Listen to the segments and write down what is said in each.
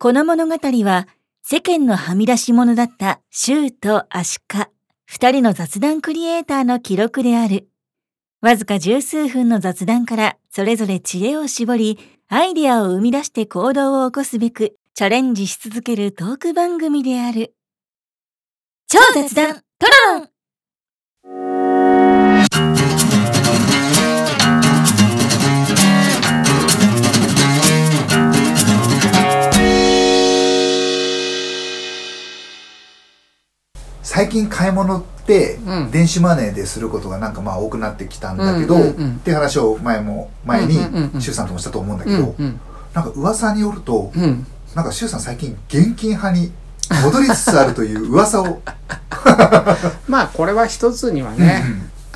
この物語は世間のはみ出し者だったシューとアシカ、二人の雑談クリエイターの記録である。わずか十数分の雑談からそれぞれ知恵を絞り、アイデアを生み出して行動を起こすべくチャレンジし続けるトーク番組である。超雑談トロロン最近買い物ってうん。電子マネーですることがなんかまあ多くなってきたんだけど、うんうんうんって話を前も前にうんうんうん周さんともしたと思うんだけど、うん。うんなんか噂によるとうん。なんか周さん最近現金派に戻りつつあるという噂を。まあこれは一つにはね、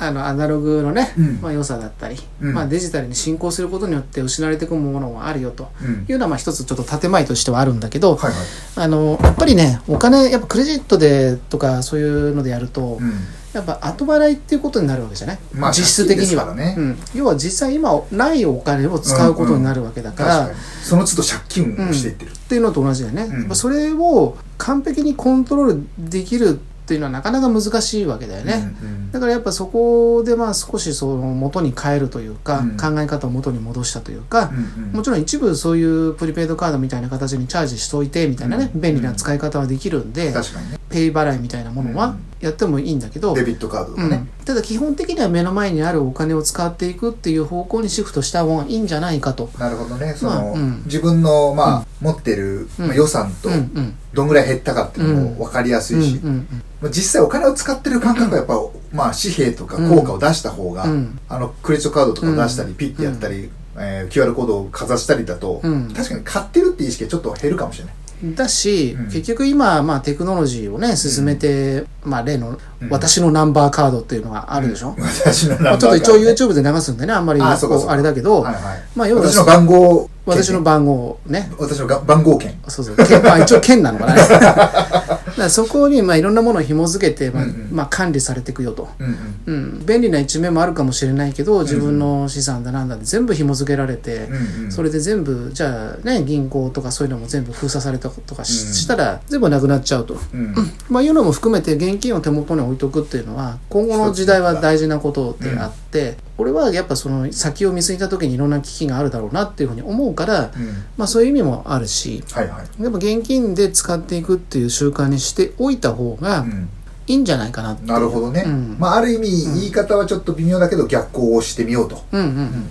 あのアナログのね、うん。まあ、良さだったり、うん。まあ、デジタルに進行することによって失われていくものもあるよとうん。うんいうのはまあ一つちょっと建前としてはあるんだけど、はいはい。あのやっぱりねお金やっぱクレジットでとかそういうのでやると、うん。やっぱ後払いっていうことになるわけじゃない、まあ実質的には、借金ですからうん、要は実際今ないお金を使うことになるわけだから、確かに。その都度借金をしていってる、っていうのと同じだよね、それを完璧にコントロールできるっていうのはなかなか難しいわけだよね、うんうん。だからやっぱそこでまあ少しその元に変えるというか、うん。考え方を元に戻したというか、うんうん。もちろん一部そういうプリペイドカードみたいな形にチャージしといてみたいなね、うん便利な使い方はできるんで、ね。ペイ払いみたいなものはうんやってもいいんだけど、デビットカードとかね。うん、ただ基本的には目の前にあるお金を使っていくっていう方向にシフトした方がいいんじゃないかと。なるほどね。その、まあうん。自分のまあ、持ってる、まあ、うん予算とうんうん。どんぐらい減ったかっていうのも分かりやすいし、うんうんまあ実際お金を使ってる感覚はやっぱ、まあ、紙幣とか効果を出した方が、うん。あのクレジットカードとかを出したり、うん。ピッてやったり、えー QR コードをかざしたりだと、うん。確かに買ってるっていう意識がちょっと減るかもしれない。だし、うん。結局今、まあ、テクノロジーをね進めて、まあ、例のうん。私のナンバーカードっていうのがあるでしょ、うん。私のナンバーまあ、ちょっと一応 YouTube で流すんでねあんまりああれだけど、はいはい。まあ要は私の番号私の番号ね。私のが番号券そうそう。県まあ一応県なのかな。だ からそこにまあいろんなものを紐付けて、まあうんうん。まあ、管理されていくよと、うんうん。うん、便利な一面もあるかもしれないけど自分の資産だなんだで全部紐付けられて、うんうん。それで全部じゃあね銀行とかそういうのも全部封鎖されたとかし,、たら全部なくなっちゃうと。うん。まあ、いうのも含めて現金を手元に置いとくっていうのは今後の時代は大事なことであって、俺はやっぱその先を見据えた時にいろんな危機があるだろうなっていうふうに思うから、うん。まあ、そういう意味もあるしはいはい、やっぱ現金で使っていくっていう習慣にしておいた方がうん。いいんじゃないかなって。なるほどね、うん。まあある意味言い方はちょっと微妙だけど逆行をしてみようと、うんうん、うん。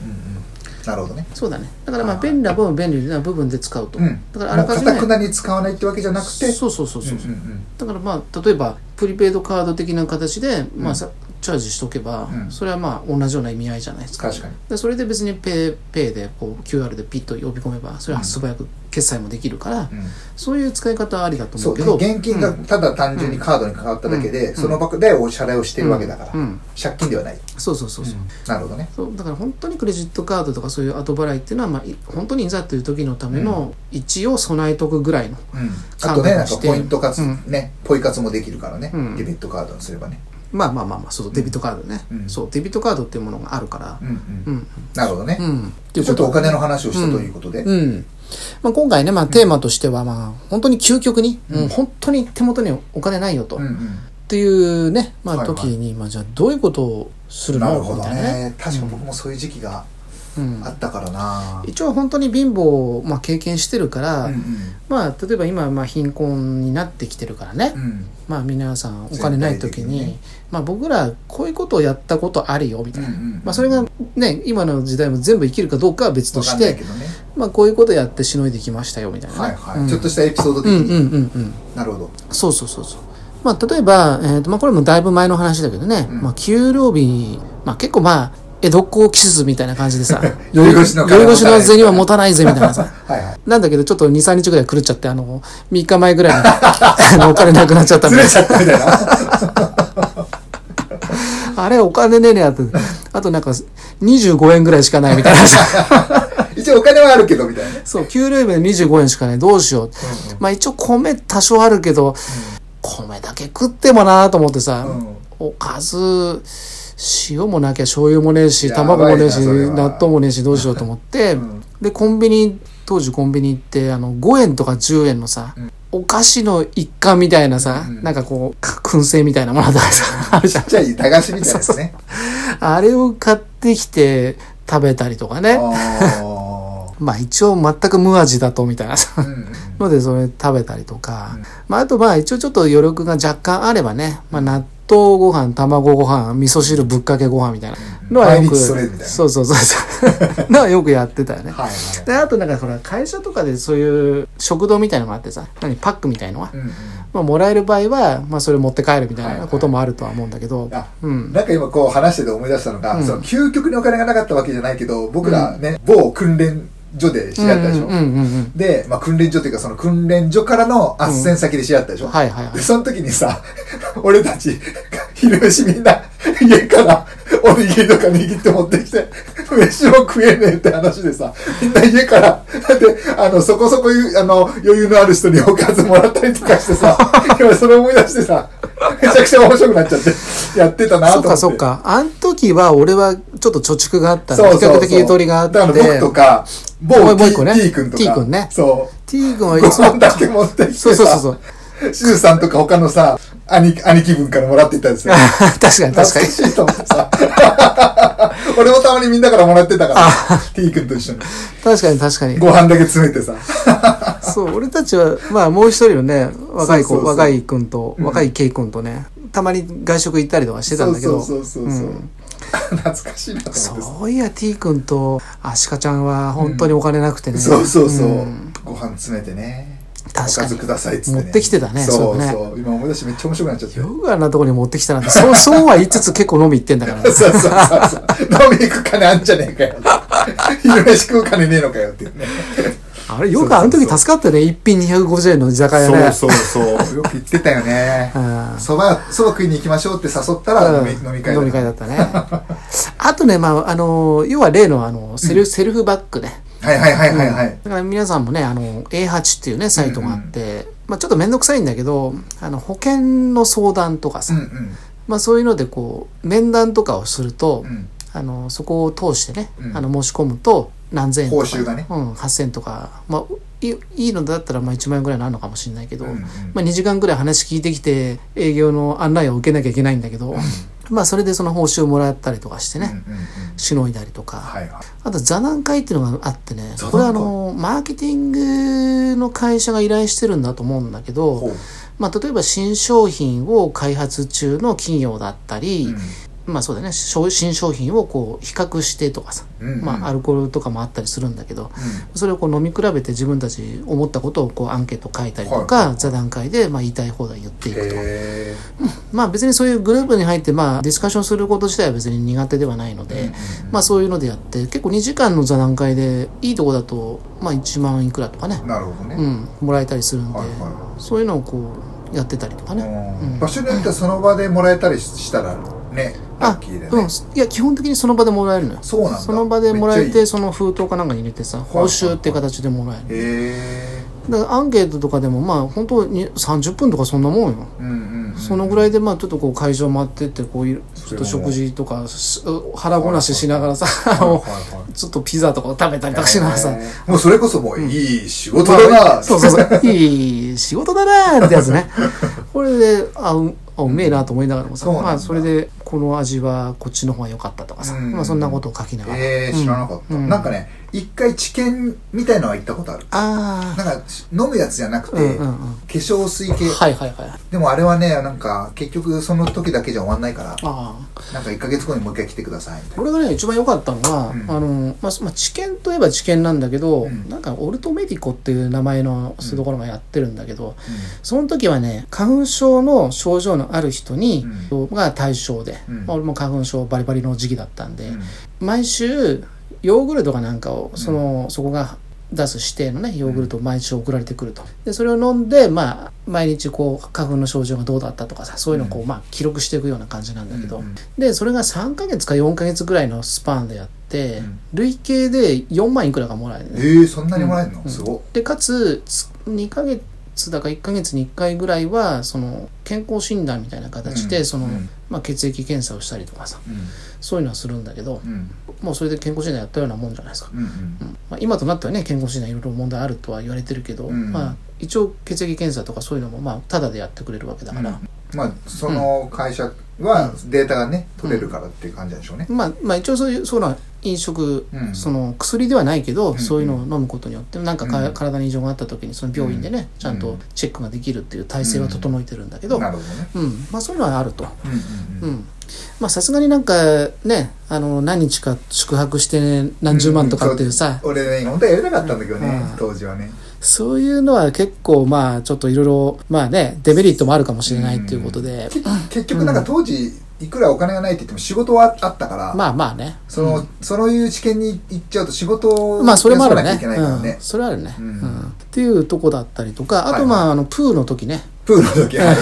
なるほどね。そうだね。だからまあ便利な部分便利な部分で使うと、うん。だからあらかじめかたくなに使わないってわけじゃなくて。そうそうそうそう、だからまあ例えばプリペイドカード的な形で、まうん。あさチャージしとけば、うん。それはまあ同じような意味合いじゃないですか。確かに。でそれで別にペイペイでこう QR でピッと呼び込めばそれは素早く決済もできるから、うん。そういう使い方はありだと思そううけど。ね、現金がうん。ただ単純にカードにかかっただけで、うん。その場でお支払いをしてるわけだから、うん。うん借金ではない、そうそうそうそう,、なるほどね。そうだから本当にクレジットカードとかそういう後払いっていうのは、まあ、い本当にいざという時のための一応備えとくぐらいのうん、あとねなんかポイント活、うん。ねポイ活もできるからね、うん。デビットカードにすればねまあまあまあまあそうそうデビットカードね、うん。そうデビットカードっていうものがあるから。うんうん、うん。なるほどね、うん。ちょっとお金の話をしたということで、うん。まあ、今回ね、まあ、テーマとしては、まあ、本当に究極に、本当に手元にお金ないよと、っうんうん。ていうね、まあ、はいはい。時に、まあ、じゃあ、どういうことをするの？なるほどいなね。確か僕もそういう時期がうんあったからな、一応本当に貧乏を、まあ、経験してるから、うんうん。まあ、例えば今、まあ、貧困になってきてるからね、うん。まあ、皆さんお金ない時にまあ、僕らこういうことをやったことあるよみたいな、うんうんうん。まあ、それがね今の時代も全部生きるかどうかは別としてね。まあ、こういうことやってしのいできましたよみたいなね、はいはい、うん。ちょっとしたエピソード的に、うんうんうんうん。なるほど。そうそうそうそう。まあ、例えば、えーとまあ、これもだいぶ前の話だけどね、うん。まあ、給料日、まあ、結構まあ、江戸っ子気質みたいな感じでさ、酔い越しの金酔い越しの銭は持たないぜみたいなさ。はいはいなんだけど、ちょっと2、3日ぐらい狂っちゃって、あの、3日前ぐらいに あのお金なくなっちゃったみたいなな。あれ、お金ねえねやって。あとなんか、25円ぐらいしかないみたいなさ。一応お金はあるけどみたいなねそう、給料日で25円しかない。どうしよう。まあ一応米多少あるけど、米だけ食ってもなと思ってさ、うんおかず塩もなきゃ醤油もねえし卵もねえし納豆もねえしどうしようと思って、ん。でコンビニ当時コンビニ行ってあの5円とか10円のさ、うん。お菓子の一環みたいなさ、うん。なんかこうか燻製みたいなものとかさあるじゃんちっちゃい駄菓子みたいなやつね。あれを買ってきて食べたりとかね。あまあ一応全く無味だとみたいな。さーうんうん。のでそれ食べたりとか、うん。まああとまあ一応ちょっと余力が若干あればね、まあ納豆ご飯、卵ご飯、味噌汁ぶっかけご飯みたいな。のはよく、そうそうそうそう。のはよくやってたよね。はいはい。で、あとなんかほら、会社とかでそういう食堂みたいのがあってさ、何、パックみたいのは、うんうん。まあもらえる場合は、まあそれ持って帰るみたはいはいない。こともあるとは思うんだけど、あうん。なんか今こう話してて思い出したのが、うん。その究極にお金がなかったわけじゃないけど、僕らね、某訓練所で知り合ったでしょ？うんうんうんうん。で、まあ訓練所っていうかその訓練所からの斡旋先で知り合ったでしょ？はいはいはいで、。その時にさ、俺たち、昼飯みんな、家からおにぎりとか握って持ってきて、飯も食えねえって話でさ、みんな家から、で、あの、そこそこゆあの余裕のある人におかずもらったりとかしてさ、今 それ思い出してさ、めちゃくちゃ面白くなっちゃって、やってたなと思って。かそっか。あん時は俺はちょっと貯蓄があったんで、そうそうそう。比較的ゆとりがあって。だから僕とか、某もう一個ね T 君とか。T 君ねそ T 君はう。いつもご飯、だけ持ってきてさ。そうそうそうそう。シュウさんとか他のさ、兄兄貴分からもらっていったんですよ。確かに懐確かに。かしいと思ってさ。俺もたまにみんなからもらってたから、T 君と一緒に。確かに確かに。ご飯だけ詰めてさ。そう、俺たちは、まあもう一人のね、若い子、そうそうそう若い君と、うん若いケイ君とね、たまに外食行ったりとかしてたんだけど、そうそうそうそうそう。うん懐かしいなと思ってさ。そういや T 君とアシカちゃんは本当にお金なくてね。そうそうそう。んご飯詰めてね。お確かに。くださいっつって、ね。持ってきてたねそうそうね。今思い出してめっちゃ面白くなっちゃって。よくあんなとこに持ってきたなんて、そう、そうは言いつつ結構飲み行ってんだからね。そうそうそうそう。飲み行く金あんじゃねえかよ。昼飯食う金ねえのかよっていうね。あれ、よくあの時助かったよね。一品250円の居酒屋ね。そうそうそう。よく言ってたよねう。んそば、そば食いに行きましょうって誘ったら飲み,、うん飲み会飲み会だったね。あとね、まあ、あの、要は例のあの、セル、セルフバッグね。はいはいはいはいはい。だから皆さんもね、あの、A8 っていうね、サイトがあって、まあちょっとめんどくさいんだけど、あの、保険の相談とかさ、うんうん。まあそういうのでこう、面談とかをすると、うんあの、そこを通してね、うんあの、申し込むと何千円とか。報酬がねうん、8000とか、まあ、いいいのだったらまあ1万円ぐらいになるのかもしれないけど、うんうん。まあ2時間ぐらい話聞いてきて、営業の案内を受けなきゃいけないんだけど、まあそれでその報酬をもらったりとかしてね、うんうんうん。しのいだりとか、はいはい。あと座談会っていうのがあってねこれはあのマーケティングの会社が依頼してるんだと思うんだけど。まあ、例えば新商品を開発中の企業だったり、まあそうだね。商新商品をこう比較してとかさ、うんうん。まあ、アルコールとかもあったりするんだけど、うん。それをこう飲み比べて自分たち思ったことをこうアンケート書いたりとか、はいはい座談会でまあ言いたい放題言っていくと。へまあ別にそういうグループに入ってまあディスカッションすること自体は別に苦手ではないので、ーまあそういうのでやって結構2時間の座談会でいいとこだとまあ1万いくらとかね、なるほどね。うん、もらえたりするんで、はいはそういうのをこうやってたりとかね。うん。場所によってはその場でもらえたりしたらね、ラあッキーでね。うん、いや基本的にその場でもらえるのよ。そうなんだ。その場でもらえてその封筒かなんかに入れてさ報酬っていう形でもらえるへだからアンケートとかでもまあ本当に30分とかそんなもんよ。え。うんうんうん。そのぐらいでまあちょっとこう会場回ってってこういちょっと食事とかし腹ごなししながらさ ちょっとピザとかを食べたりとかしながらさ。もうそれこそもういい仕事だな、そうそうそう。いい仕事だなーってやつね。これであうあうめえなと思いながらもさ、まあそれでこの味はこっちの方が良かったとかさ、うん。まあそんなことを書きながら、えー、知らなかった、うん。なんかね一回知見みたいのは行ったことある。あなんか飲むやつじゃなくて、あうんうんうん。化粧水系、はいはいはい。でもあれはねなんか結局その時だけじゃ終わんないからああなんか1ヶ月後にもう一回来てくださいみたいな。これがね一番良かったのは、うん。あのまあ、まあ知見といえば知見なんだけど、うん。なんかオルトメディコっていう名前のそういうところがやってるんだけど、その時はね花粉症の症状のある人に、が対象で、うん。まあ俺も花粉症バリバリの時期だったんで、うん。毎週ヨーグルトかなんかをその、そこが出す指定のねヨーグルトを毎週送られてくると。でそれを飲んでまあ毎日こう花粉の症状がどうだったとかさそういうのをこう、まあ記録していくような感じなんだけど、でそれが3ヶ月か4ヶ月ぐらいのスパンでやって、うん。累計で4万いくらがもらえるえね、ー、そんなにもらえるの、うん。すごっ。でかつつ2ヶ月つだか1ヶ月に1回ぐらいはその健康診断みたいな形で、その、まあ、血液検査をしたりとかさうん。そういうのはするんだけど、うん。もうそれで健康診断やったようなもんじゃないですか、まあ、今となってはね健康診断いろいろ問題あるとは言われてるけど、うん。まあ、一応血液検査とかそういうのもまあタダでやってくれるわけだから、まあその会社はデータがね取れるからっていう感じなんでしょうね。まあ、まあ一応そういうそういうのは飲食、うん。その薬ではないけど、ん。そういうのを飲むことによってなんかか、うん。体に異常があった時にその病院でね、ちゃんとチェックができるっていう体制は整えてるんだけど、なるほどね。うん。まあ、そういうのはあると。うんうんうん。まあさすがになんかねあの何日か宿泊して何十万とかっていうさ、俺ね本当はやりたかったんだけどねうん。当時はね。そういうのは結構まあちょっといろいろまあねデメリットもあるかもしれないっていうことで、け結局なんか当時いくらお金がないって言っても仕事はあったから、まあまあね。そのそういう知見に行っちゃうと仕事をまあそれもあるね。休まなきゃいけないからうん。ね。それはあるね、ううん。んっていうとこだったりとかあとまあ,、あのプーの時ね。プールの時はい。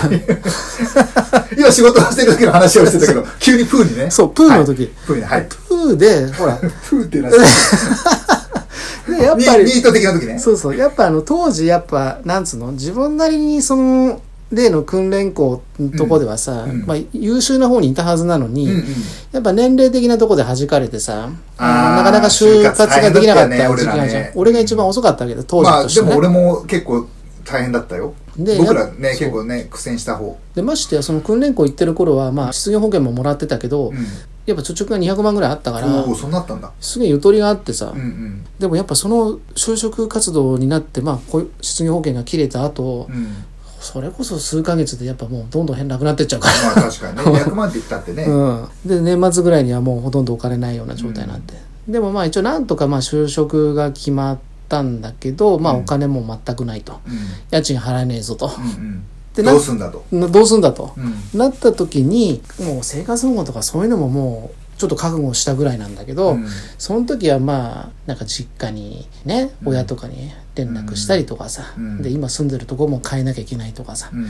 今仕事をしてる時の話をしてたけど急にプーにね。そうプーの時、はい。プーにはい。プーでほら。プーっていうのは でやっぱりート的な時ね。そうそう。やっぱあの、当時やっぱ、なんつうの、自分なりにその、例の訓練校のとこではさ、うんうんまあ優秀な方にいたはずなのに、うんうんやっぱ年齢的なとこで弾かれてさ、なかなか就活ができなかった時期があるじゃん。ね俺が一番遅かったわけど、当時まあとしてね。でも俺も結構大変だったよ。で僕らね結構ね苦戦した方。でましてやその訓練校行ってる頃は、まあ失業保険ももらってたけど、うん。やっぱ貯蓄が200万ぐらいあったから、おおそんなあったんだ。すげえゆとりがあってさ、うんうん。でもやっぱその就職活動になって、まあ、失業保険が切れた後、うん。それこそ数ヶ月でやっぱもうどんどん変なくなってっちゃうから。まあ確かにね 100万って言ったってね。うん、で年末ぐらいにはもうほとんどお金ないような状態になって、でもまあ一応なんとかまあ就職が決まったんだけど、まあうんお金も全くないとうん家賃払えねえぞと、うんうん。でなどうすんだと。などうすんだと、うん。なった時にもう生活保護とかそういうのももうちょっと覚悟したぐらいなんだけど、うん。その時はまあなんか実家にねうん。親とかに連絡したりとかさ、うん。で今住んでるとこも変えなきゃいけないとかさ、うん。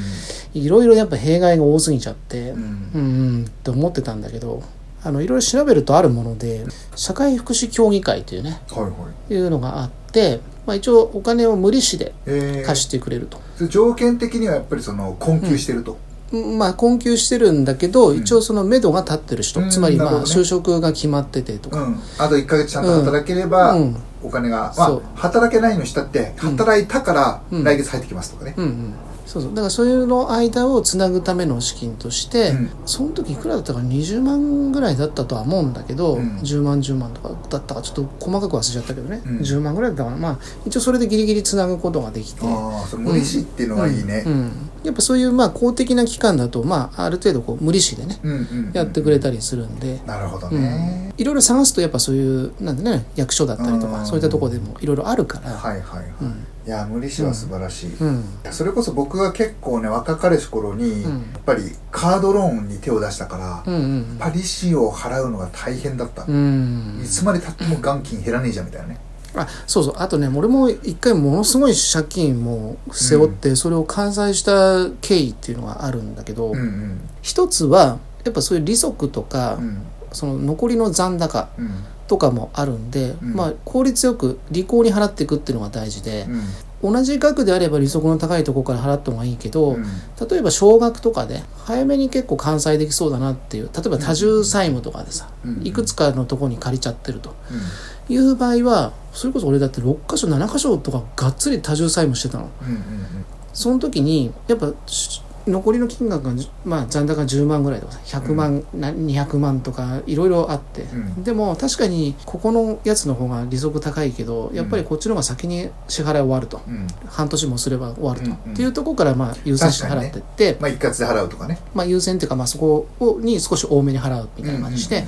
いろいろやっぱ弊害が多すぎちゃって、うん。うんうんって思ってたんだけどあのいろいろ調べるとあるもので社会福祉協議会というねはいはい。いうのがあって、まあ、一応お金を無利子でえー。貸してくれると、それ条件的にはやっぱりその困窮してると。うん。まあ困窮してるんだけど、ん。一応その目処が立ってる人、うんつまりまあ就職が決まっててとか、うん。あと1ヶ月ちゃんと働ければうん。お金が、まあ働けないのしたって働いたからうん。来月入ってきますとかね。うんうんそうそう。だからそういうの間をつなぐための資金として、うん。その時いくらだったか20万ぐらいだったとは思うんだけど、うん。10万10万とかだったかちょっと細かく忘れちゃったけどね、うん。10万ぐらいだったかな。まあ一応それでギリギリつなぐことができて。ああ、それ無利子っていうのはいいね。う。んやっぱそういうまあ公的な機関だと、まあ、ある程度こう無利子でね、やってくれたりするんで、なるほどうん。ね。いろいろ探すとやっぱそういうなんでね役所だったりとうん。かそういったところでもいろいろあるから、はいはいはい。うん。いや、無利子は素晴らしい。うん。それこそ僕が結構ね、若かりし頃に、うん。やっぱりカードローンに手を出したから、パリシを払うのが大変だった。うん。いつまでたっても元金減らねえじゃんみたいなね。あそうそうあとね俺も一回ものすごい借金も背負ってそれを完済した経緯っていうのがあるんだけど、うんうん。一つはやっぱそういう利息とか、うん。その残りの残高うん。とかもあるんで、うんまあ効率よく利口に払っていくっていうのが大事でう、ん。同じ額であれば利息の高いところから払った方がいいけど、うん例えば少額とかで早めに結構完済できそうだなっていう例えば多重債務とかでさ、うんいくつかのところに借りちゃってるという場合はそれこそ俺だって6箇所7箇所とかがっつり多重債務してたのうん。うん。その時にやっぱし残りの金額が、まあ、残高10万ぐらいとかさ100万、な200万とかいろいろあって、うん。でも確かにここのやつの方が利息高いけどやっぱりこっちの方が先に支払い終わると、うん。うん。半年もすれば終わると、うんうん。っていうところからまあ優先して払ってって、まあ一括で払うとかね。まあ、優先っていうかまあそこをに少し多めに払うみたいな感じして、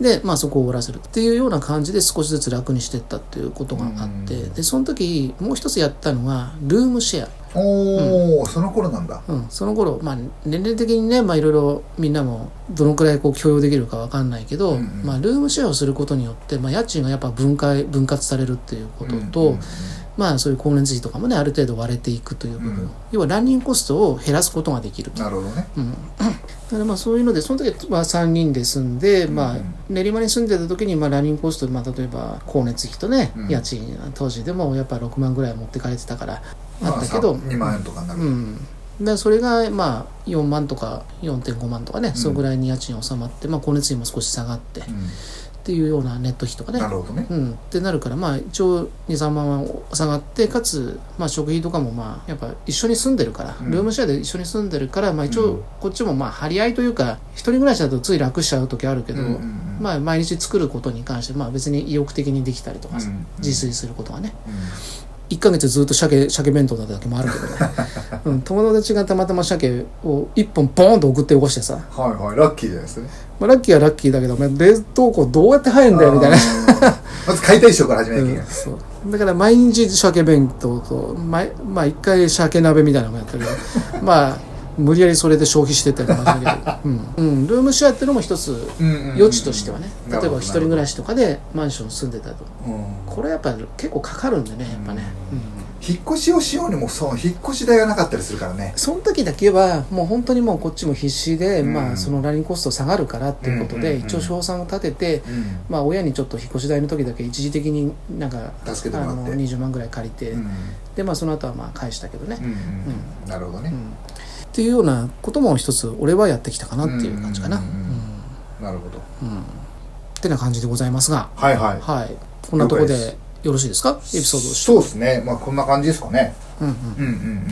で、まあ、そこを終わらせるっていうような感じで少しずつ楽にしていったっていうことがあって、うん。でその時もう一つやったのがルームシェア。おお、その頃なんだ。うん、その頃、まあ、年齢的にね、まあ、いろいろみんなもどのくらいこう許容できるかわかんないけど、うんうん。まあ、ルームシェアをすることによって、まあ、家賃がやっぱ分解分割されるっていうことと、うんうんまあ、そういう光熱費とかもねある程度割れていくという部分、うん要はランニングコストを減らすことができるとなるほどね。うん、だからまあそういうのでその時は3人で住んで、まあうん、練馬に住んでた時にまあランニングコスト、まあ、例えば光熱費とね、うん。家賃当時でもやっぱ6万ぐらい持ってかれてたからあったけど、2万円とかになる、うん、でそれがまあ4万とか4.5万とかね、そのぐらいに家賃収まって、まあ、光熱費も少し下がって、っていうようなネット費とかね。なるほどね。うん、ってなるからまあ一応23万は下がってかつ、まあ、食費とかもまあやっぱ一緒に住んでるから、うん。ルームシェアで一緒に住んでるから、まあ、一うん。応こっちもまあ張り合いというか一人暮らしだとつい楽しちゃう時あるけど、うんうんうん。まあ、毎日作ることに関して、まあ、別に意欲的にできたりとか自炊することがね。うん1ヶ月ずっと鮭鮭弁当だった時もあるけどね、うん、友達がたまたま鮭を1本ボーンと送って起こしてさ、はいはいラッキーじゃないですか。ねまあ、ラッキーはラッキーだけどお前冷凍庫どうやって入るんだよみたいな。まず解体ショーから始めなきゃいけない、うんそう。だから毎日鮭弁当と毎まあ一回鮭鍋みたいなのもやったけど。まあ無理やりそれで消費してったような感じだけど、うん。うん、ルームシェアっていうのも一つ余地としてはね。例えば一人暮らしとかでマンション住んでたと。うん。これやっぱ結構かかるんでねやっぱね、うん。引っ越しをしようにもそう引っ越し代がなかったりするからね。その時だけはもう本当にもうこっちも必死で、うん。まあそのラリンコスト下がるからっていうことで、うんうんうん一応賞賛を立てて、うん。まあ親にちょっと引っ越し代の時だけ一時的になんか助けてもらって。あの20万ぐらい借りて、うん。でまあその後はまあ返したけどね、うん。うん。なるほどね。うんっていうようなことも一つ俺はやってきたかなっていう感じかな。ううんんなるほど。うん。ってな感じでございますが、はいはい。はい、こんなとこでよろしいですか？エピソードとしてそうですね。まあこんな感じですかね。うんうん。うんうん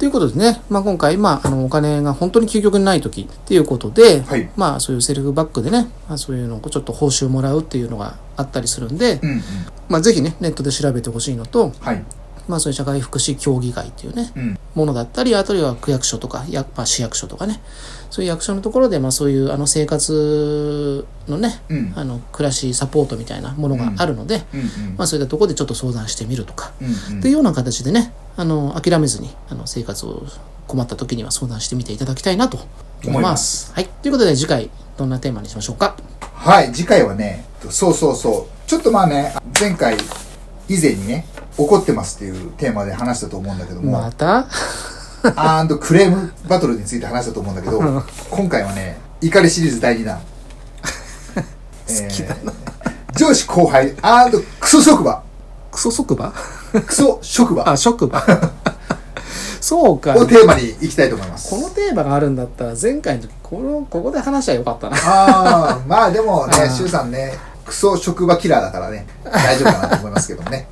ということでね、まあ、今回、まあ、あのお金が本当に究極にない時っていうことで、はい。まあ、そういうセルフバックでね、まあ、そういうのをちょっと報酬もらうっていうのがあったりするんで、うんうん。まあ、ぜひねネットで調べてほしいのと、はいまあ、そういう社会福祉協議会っていうねうん。ものだったりあとは区役所とかや、まあ、市役所とかね。そういう役所のところで、まあ、そういうあの生活のねうん。あの暮らしサポートみたいなものがあるので、うんうん。まあ、そういったところでちょっと相談してみるとか、うんうん。っていうような形でねあの諦めずにあの生活を困った時には相談してみていただきたいなと思います。はい、ということで次回どんなテーマにしましょうか？はい、次回はね、そうそうそう。ちょっとまあね、前回以前にね、怒ってますっていうテーマで話したと思うんだけども、また？アンドクレームバトルについて話したと思うんだけど、今回はね、怒りシリーズ第2弾。好きだな。上司後輩アンドクソ職場。クソ職場？クソ職場あ、職場。そうか。をテーマに行きたいと思います。このテーマがあるんだったら前回の時このここで話しゃよかったな。ああ、まあでもねシュウさんね、クソ職場キラーだからね、大丈夫かなと思いますけどもね。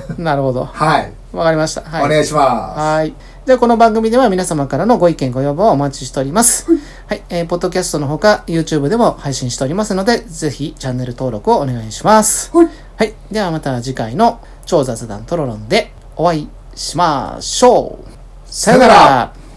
なるほど。はい。わかりました。はい。お願いします。はい。では、この番組では皆様からのご意見、ご要望をお待ちしております。はい。えー、ポッドキャストのほか、YouTube でも配信しておりますので、ぜひチャンネル登録をお願いします。はいはい。ではまた次回の超雑談トロロンでお会いしましょう。さよなさよなら